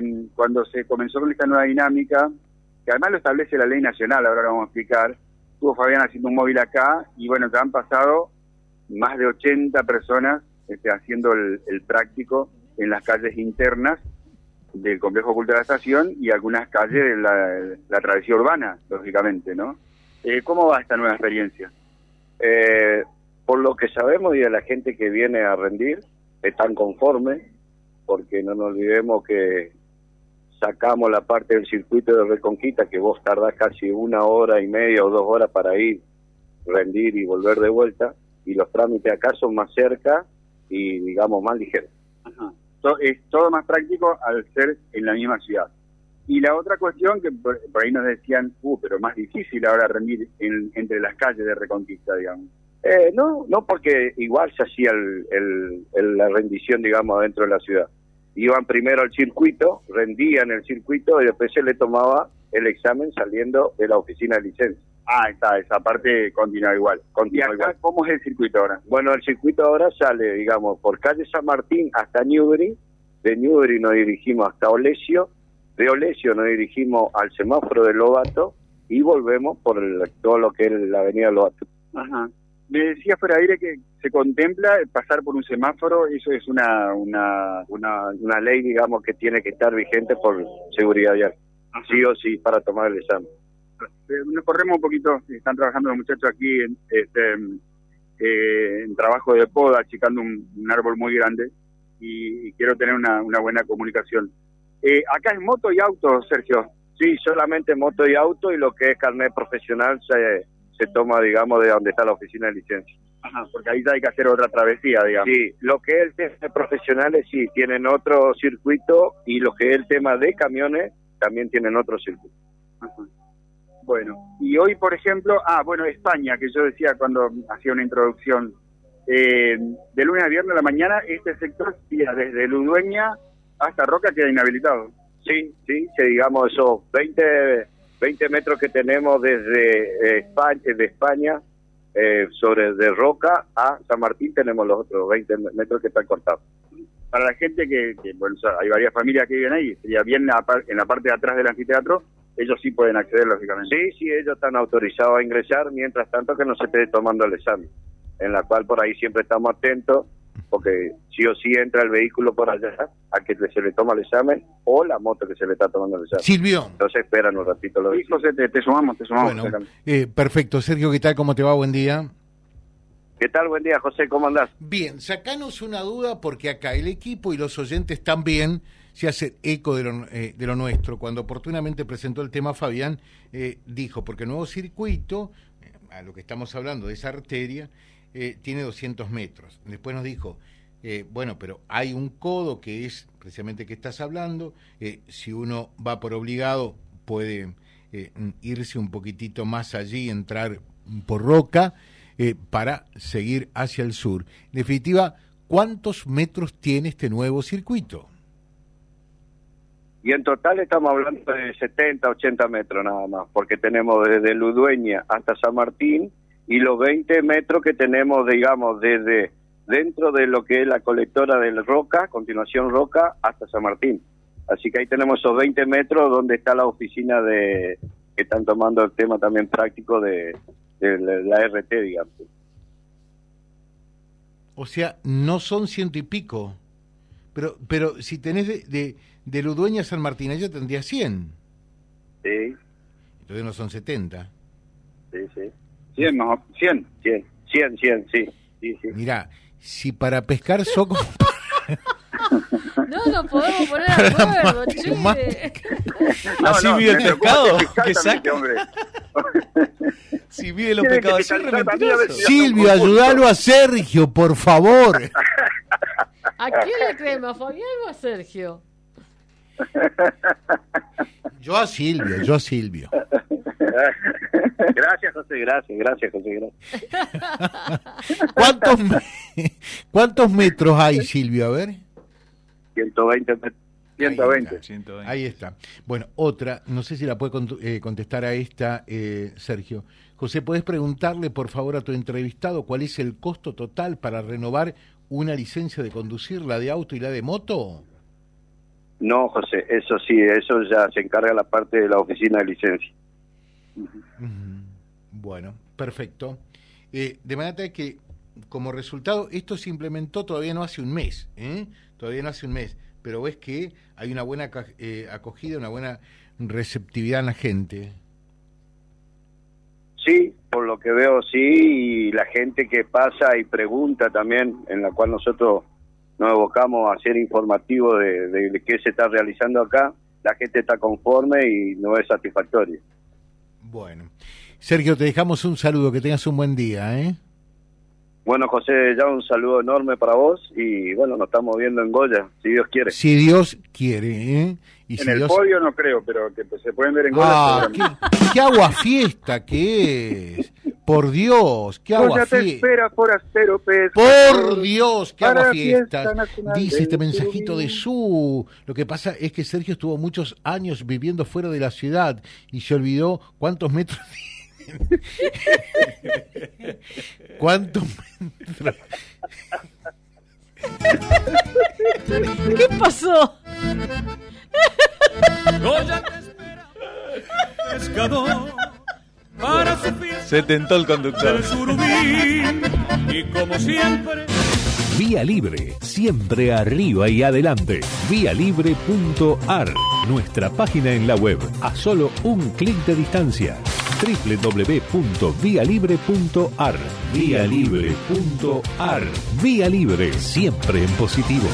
mm, cuando se comenzó con esta nueva dinámica, que además lo establece la ley nacional, ahora lo vamos a explicar, estuvo Fabián haciendo un móvil acá y bueno, te han pasado más de 80 personas este, haciendo el, práctico en las calles internas del complejo cultural de la estación y algunas calles de la, travesía urbana, lógicamente, ¿no? Eh, ¿Cómo va esta nueva experiencia? Eh, por lo que sabemos y de la gente que viene a rendir, están conformes, porque no nos olvidemos que sacamos la parte del circuito de Reconquista, que vos tardás casi una hora y media o dos horas para ir, rendir y volver de vuelta, y los trámites acá son más cerca y, digamos, más ligeros. Es todo más práctico al ser en la misma ciudad. Y la otra cuestión que por, ahí nos decían, uh, pero más difícil ahora rendir entre las calles de Reconquista, digamos. Eh, no, no porque igual se hacía el, la rendición, digamos, dentro de la ciudad. Iban primero al circuito, rendían el circuito y después se le tomaba el examen saliendo de la oficina de licencia. Ah, está, esa parte continúa igual. Continúa igual. ¿Cómo es el circuito ahora? Bueno, el circuito ahora sale, digamos, por calle San Martín hasta Newbury, de Newbury nos dirigimos hasta Olesio, de Olesio nos dirigimos al semáforo de Lobato y volvemos por todo lo que es la avenida Lobato. Ajá. Me decía fuera de aire que se contempla pasar por un semáforo, eso es una, una, una, ley, digamos, que tiene que estar vigente por seguridad vial, sí o sí, para tomar el examen. Eh, nos corremos un poquito, están trabajando los muchachos aquí en, este, eh, en trabajo de poda, achicando un, árbol muy grande y, quiero tener una, una buena comunicación. Eh, acá es moto y auto, Sergio. Sí, solamente moto y auto y lo que es carnet profesional se se toma, digamos, de donde está la oficina de licencia. Ajá, porque ahí hay que hacer otra travesía, digamos. Sí, lo que es el tema de profesionales, sí, tienen otro circuito y lo que es el tema de camiones, también tienen otro circuito. Bueno, y hoy, por ejemplo, ah, bueno, España, que yo decía cuando hacía una introducción, eh, de lunes a viernes a la mañana, este sector, desde Ludueña hasta Roca queda inhabilitado. Sí, sí, que digamos esos 20 20 metros que tenemos desde eh, España, de España eh, sobre de Roca a San Martín tenemos los otros 20 metros que están cortados. Para la gente que, bueno, hay varias familias que viven ahí, sería bien en la parte de atrás del anfiteatro, ellos sí pueden acceder, lógicamente. Sí, sí, ellos están autorizados a ingresar, mientras tanto que no se esté tomando el examen, en la cual por ahí siempre estamos atentos porque sí o sí entra el vehículo por allá a que se le toma el examen o la moto que se le está tomando el examen. Silvio. Entonces esperan un ratito. Lo sí, José, te, sumamos, te sumamos. Eh, perfecto. Sergio, ¿qué tal? ¿Cómo te va? Buen día. ¿Qué tal? Buen día, José. ¿Cómo andás? Bien, sacanos una duda porque acá el equipo y los oyentes también se hacen eco de lo, eh, de lo nuestro. Cuando oportunamente presentó el tema Fabián, eh, dijo, porque el nuevo circuito, a lo que estamos hablando de esa arteria, eh, tiene 200 metros. Después nos dijo, eh, bueno, pero hay un codo que es precisamente que estás hablando, eh, si uno va por obligado puede irse un poquitito más allí, entrar por roca, para seguir hacia el sur. En definitiva, ¿cuántos metros tiene este nuevo circuito? Y en total estamos hablando de 70, 80 metros nada más, porque tenemos desde Ludueña hasta San Martín, y los 20 metros que tenemos, digamos, desde dentro de lo que es la colectora del Roca, continuación Roca, hasta San Martín. Así que ahí tenemos esos 20 metros donde está la oficina de que están tomando el tema también práctico de, la RT, digamos. O sea, no son ciento y pico. Pero, pero si tenés de, de, de Ludueña a San Martín, ella tendría 100. Sí. Entonces no son 70. Sí, sí. 100, 100. 100, 100, 100, sí. sí, sí. Mira, si para pescar soco... No nos podemos poner de acuerdo, che. Así mide el pescado que saca. Si mide los pescados Silvio, ayúdalo a Sergio, por favor. ¿A quién le creemos? ¿A Fabián o a Sergio? Yo a Silvio, yo a Silvio. Gracias, José, gracias, gracias, José, gracias. ¿Cuántos, ¿Cuántos metros hay, Silvio? A ver. 120 metros. 120. Ahí está. Bueno, otra, no sé si la puede eh, contestar a esta, eh, Sergio. José, ¿puedes preguntarle, por favor, a tu entrevistado cuál es el costo total para renovar una licencia de conducir, la de auto y la de moto? No, José, eso sí, eso ya se encarga la parte de la oficina de licencia. Bueno, perfecto. Eh, de manera que, como resultado, esto se implementó todavía no hace un mes, ¿eh? todavía no hace un mes, pero ves que hay una buena eh, acogida, una buena receptividad en la gente. Sí, por lo que veo sí, y la gente que pasa y pregunta también, en la cual nosotros nos evocamos a ser informativo de, de, qué se está realizando acá, la gente está conforme y no es satisfactorio. Bueno, Sergio, te dejamos un saludo, que tengas un buen día, ¿eh? Bueno, José, ya un saludo enorme para vos y bueno, nos estamos viendo en Goya, si Dios quiere. Si Dios quiere, ¿eh? Y en el podio no creo, pero que pues, se pueden ver en Goya. Ah, qué, agua fiesta que es. Por Dios, qué agua fiesta. espera, forastero pez. Por Dios, qué agua fiesta. Dice este mensajito de su. Lo que pasa es que Sergio estuvo muchos años viviendo fuera de la ciudad y se olvidó cuántos metros ¿Cuánto ¿Qué pasó? Se tentó el conductor. Y como siempre. Vía Libre, siempre arriba y adelante. Vialibre.ar, nuestra página en la web, a solo un clic de distancia www.vialibre.ar. Vialibre.ar. Vía Libre, siempre en positivo.